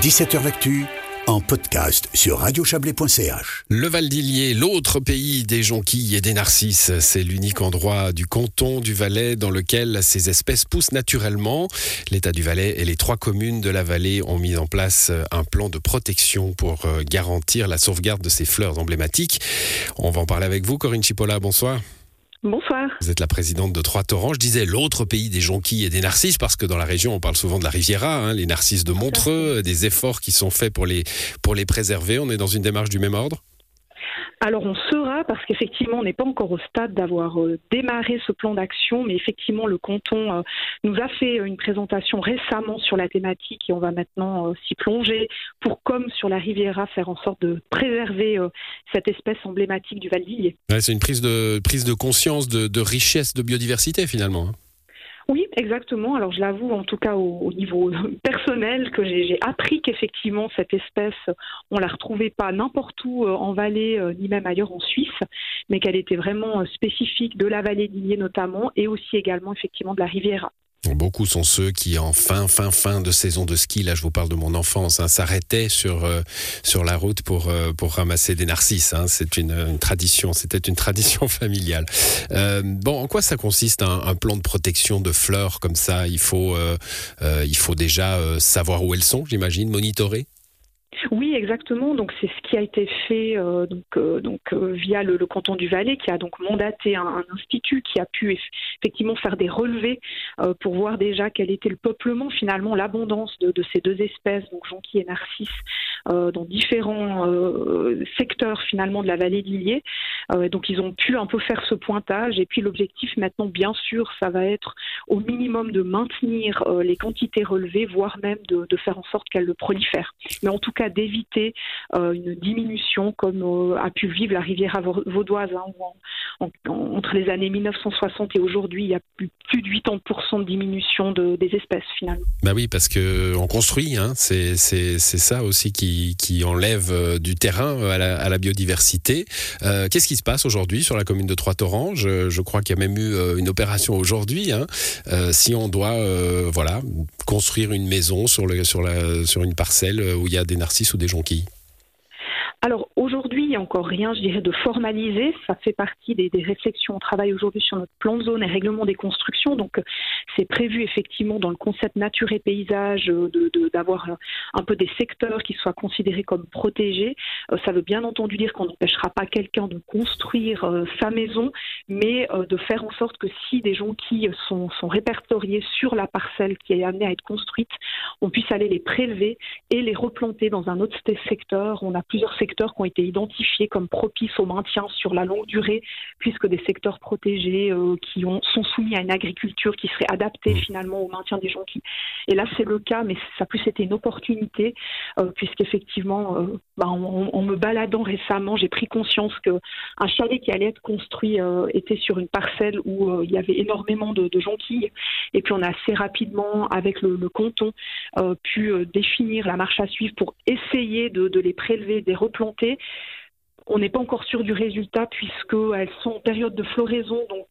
17h L'actu en podcast sur radiochablais.ch. Le Val d'Illier, l'autre pays des jonquilles et des narcisses, c'est l'unique endroit du canton du Valais dans lequel ces espèces poussent naturellement. L'État du Valais et les trois communes de la vallée ont mis en place un plan de protection pour euh, garantir la sauvegarde de ces fleurs emblématiques. On va en parler avec vous, Corinne Chipola, bonsoir. Bonsoir. Vous êtes la présidente de Trois-Torrents. Je disais l'autre pays des jonquilles et des narcisses parce que dans la région, on parle souvent de la Riviera, hein, les narcisses de Montreux, des efforts qui sont faits pour les, pour les préserver. On est dans une démarche du même ordre? Alors on sera, parce qu'effectivement on n'est pas encore au stade d'avoir euh, démarré ce plan d'action, mais effectivement le canton euh, nous a fait une présentation récemment sur la thématique et on va maintenant euh, s'y plonger pour, comme sur la Riviera, faire en sorte de préserver cette espèce emblématique du Val d'Illier. c'est une prise de, prise de conscience de, de richesse de biodiversité finalement. Oui, exactement. Alors je l'avoue, en tout cas au, niveau personnel, que j'ai appris qu'effectivement cette espèce, on la retrouvait pas n'importe où euh, en vallée, euh, ni même ailleurs en Suisse, mais qu'elle était vraiment euh, spécifique de la vallée d'Illier notamment, et aussi également effectivement de la Riviera. Beaucoup sont ceux qui, en fin, fin, fin de saison de ski, là je vous parle de mon enfance, hein, s'arrêtaient sur, euh, sur la route pour, euh, pour ramasser des narcisses. Hein. C'est une, tradition, c'était une tradition familiale. Euh, bon, en quoi ça consiste un, un, plan de protection de fleurs comme ça? Il faut, il faut déjà savoir où elles sont, j'imagine, monitorer? Oui, exactement. Donc c'est ce qui a été fait euh, donc, euh, euh, via le, canton du Valais, qui a donc mandaté un, institut qui a pu effectivement faire des relevés pour voir déjà quel était le peuplement finalement, l'abondance de, de, ces deux espèces, donc jonquille et narcisse, dans différents secteurs finalement de la vallée d'Illier. donc ils ont pu un peu faire ce pointage. Et puis l'objectif maintenant, bien sûr, ça va être au minimum de maintenir les quantités relevées, voire même de, faire en sorte qu'elles le prolifèrent. Mais en tout cas d'éviter euh, une diminution comme euh, a pu vivre la rivière vaudoise hein, entre les années 1960 et aujourd'hui, il y a plus, de 80% de diminution de, des espèces finalement. Bah oui, parce que on construit, hein, c'est ça aussi qui, enlève euh, du terrain à la, biodiversité. Qu'est-ce qui se passe aujourd'hui sur la commune de Trois-Torrents je, je, crois qu'il y a même eu une opération aujourd'hui. Hein, si on doit, voilà, construire une maison sur, le, sur, la, sur une parcelle où il y a des narcisses ou des jonquilles. Alors aujourd'hui, n'y a encore rien, je dirais, de formalisé. Ça fait partie des, réflexions. On travaille aujourd'hui sur notre plan de zone et règlement des constructions. Donc c'est prévu effectivement dans le concept nature et paysage euh, d'avoir de, un peu des secteurs qui soient considérés comme protégés. Euh, ça veut bien entendu dire qu'on n'empêchera pas quelqu'un de construire euh, sa maison, mais de faire en sorte que si des jonquilles sont, sont répertoriés sur la parcelle qui est amenée à être construite, on puisse aller les prélever et les replanter dans un autre secteur. On a plusieurs secteurs qui ont été identifiés comme propices au maintien sur la longue durée, puisque des secteurs protégés euh, qui ont, sont soumis à une agriculture qui serait adaptée mmh. finalement au maintien des jonquilles. Et là, c'est le cas, mais ça a plus été une opportunité, euh, puisqu'effectivement, euh, bah, en, me baladant récemment, j'ai pris conscience qu'un chalet qui allait être construit était sur une parcelle où il y avait énormément de, jonquilles. Et puis on a assez rapidement, avec le, canton, pu définir la marche à suivre pour essayer de, de les prélever, de les on n'est pas encore sûr du résultat puisqu'elles sont en période de floraison, donc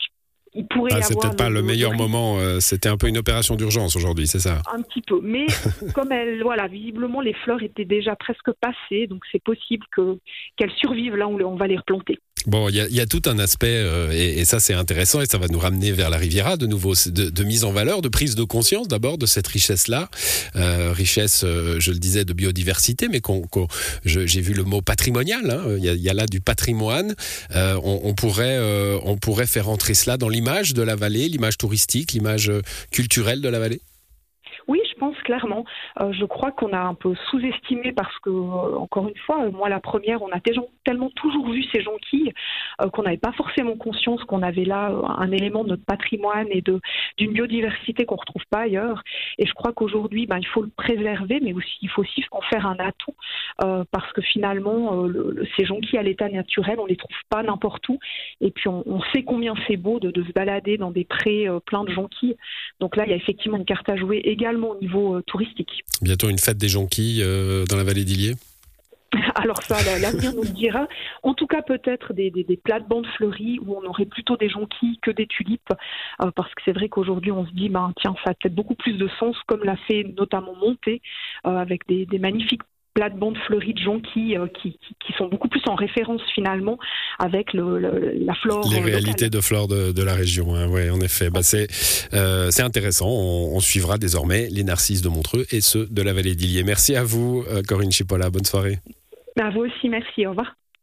il pourrait ah, C'est peut-être pas le, meilleur moment. Euh, c'était un peu une opération d'urgence aujourd'hui, c'est ça Un petit peu. Mais comme elle, voilà, visiblement les fleurs étaient déjà presque passées, donc c'est possible que qu'elles survivent là où on va les replanter. Bon, il y, a, tout un aspect, euh, et, ça c'est intéressant, et ça va nous ramener vers la Riviera de nouveau, de, mise en valeur, de prise de conscience d'abord de cette richesse-là, euh, richesse, euh, je le disais, de biodiversité, mais qu'on, j'ai vu le mot patrimonial, hein. il y, a, là du patrimoine, on, pourrait, on pourrait faire entrer cela dans l'image de la vallée, l'image touristique, l'image culturelle de la vallée? Clairement. Euh, je crois qu'on a un peu sous-estimé parce que, euh, encore une fois, euh, moi la première, on a tellement toujours vu ces jonquilles qu'on n'avait pas forcément conscience qu'on avait là un élément de notre patrimoine et d'une biodiversité qu'on retrouve pas ailleurs. Et je crois qu'aujourd'hui, ben, il faut le préserver, mais aussi il faut aussi en faire un atout parce que finalement, ces jonquilles à l'état naturel, on les trouve pas n'importe où. Et puis on, sait combien c'est beau de, de, se balader dans des prés pleins de jonquilles. Donc là, il y a effectivement une carte à jouer également au niveau touristique. Bientôt une fête des jonquilles dans la vallée d'Illier alors ça, l'avenir nous le dira. En tout cas, peut-être des, des, des plates-bandes fleuries où on aurait plutôt des jonquilles que des tulipes, euh, parce que c'est vrai qu'aujourd'hui on se dit, ben tiens, ça a peut-être beaucoup plus de sens, comme l'a fait notamment Monté, euh, avec des, des magnifiques plates-bandes fleuries de jonquilles euh, qui, qui, sont beaucoup plus en référence finalement avec le, la flore. Les réalités de flore de, de, la région, hein, ouais, en effet. Bah, c'est euh, intéressant. On, on, suivra désormais les narcisses de Montreux et ceux de la vallée d'Illier. Merci à vous, Corinne Chipola. Bonne soirée. À vous aussi, merci. Au revoir.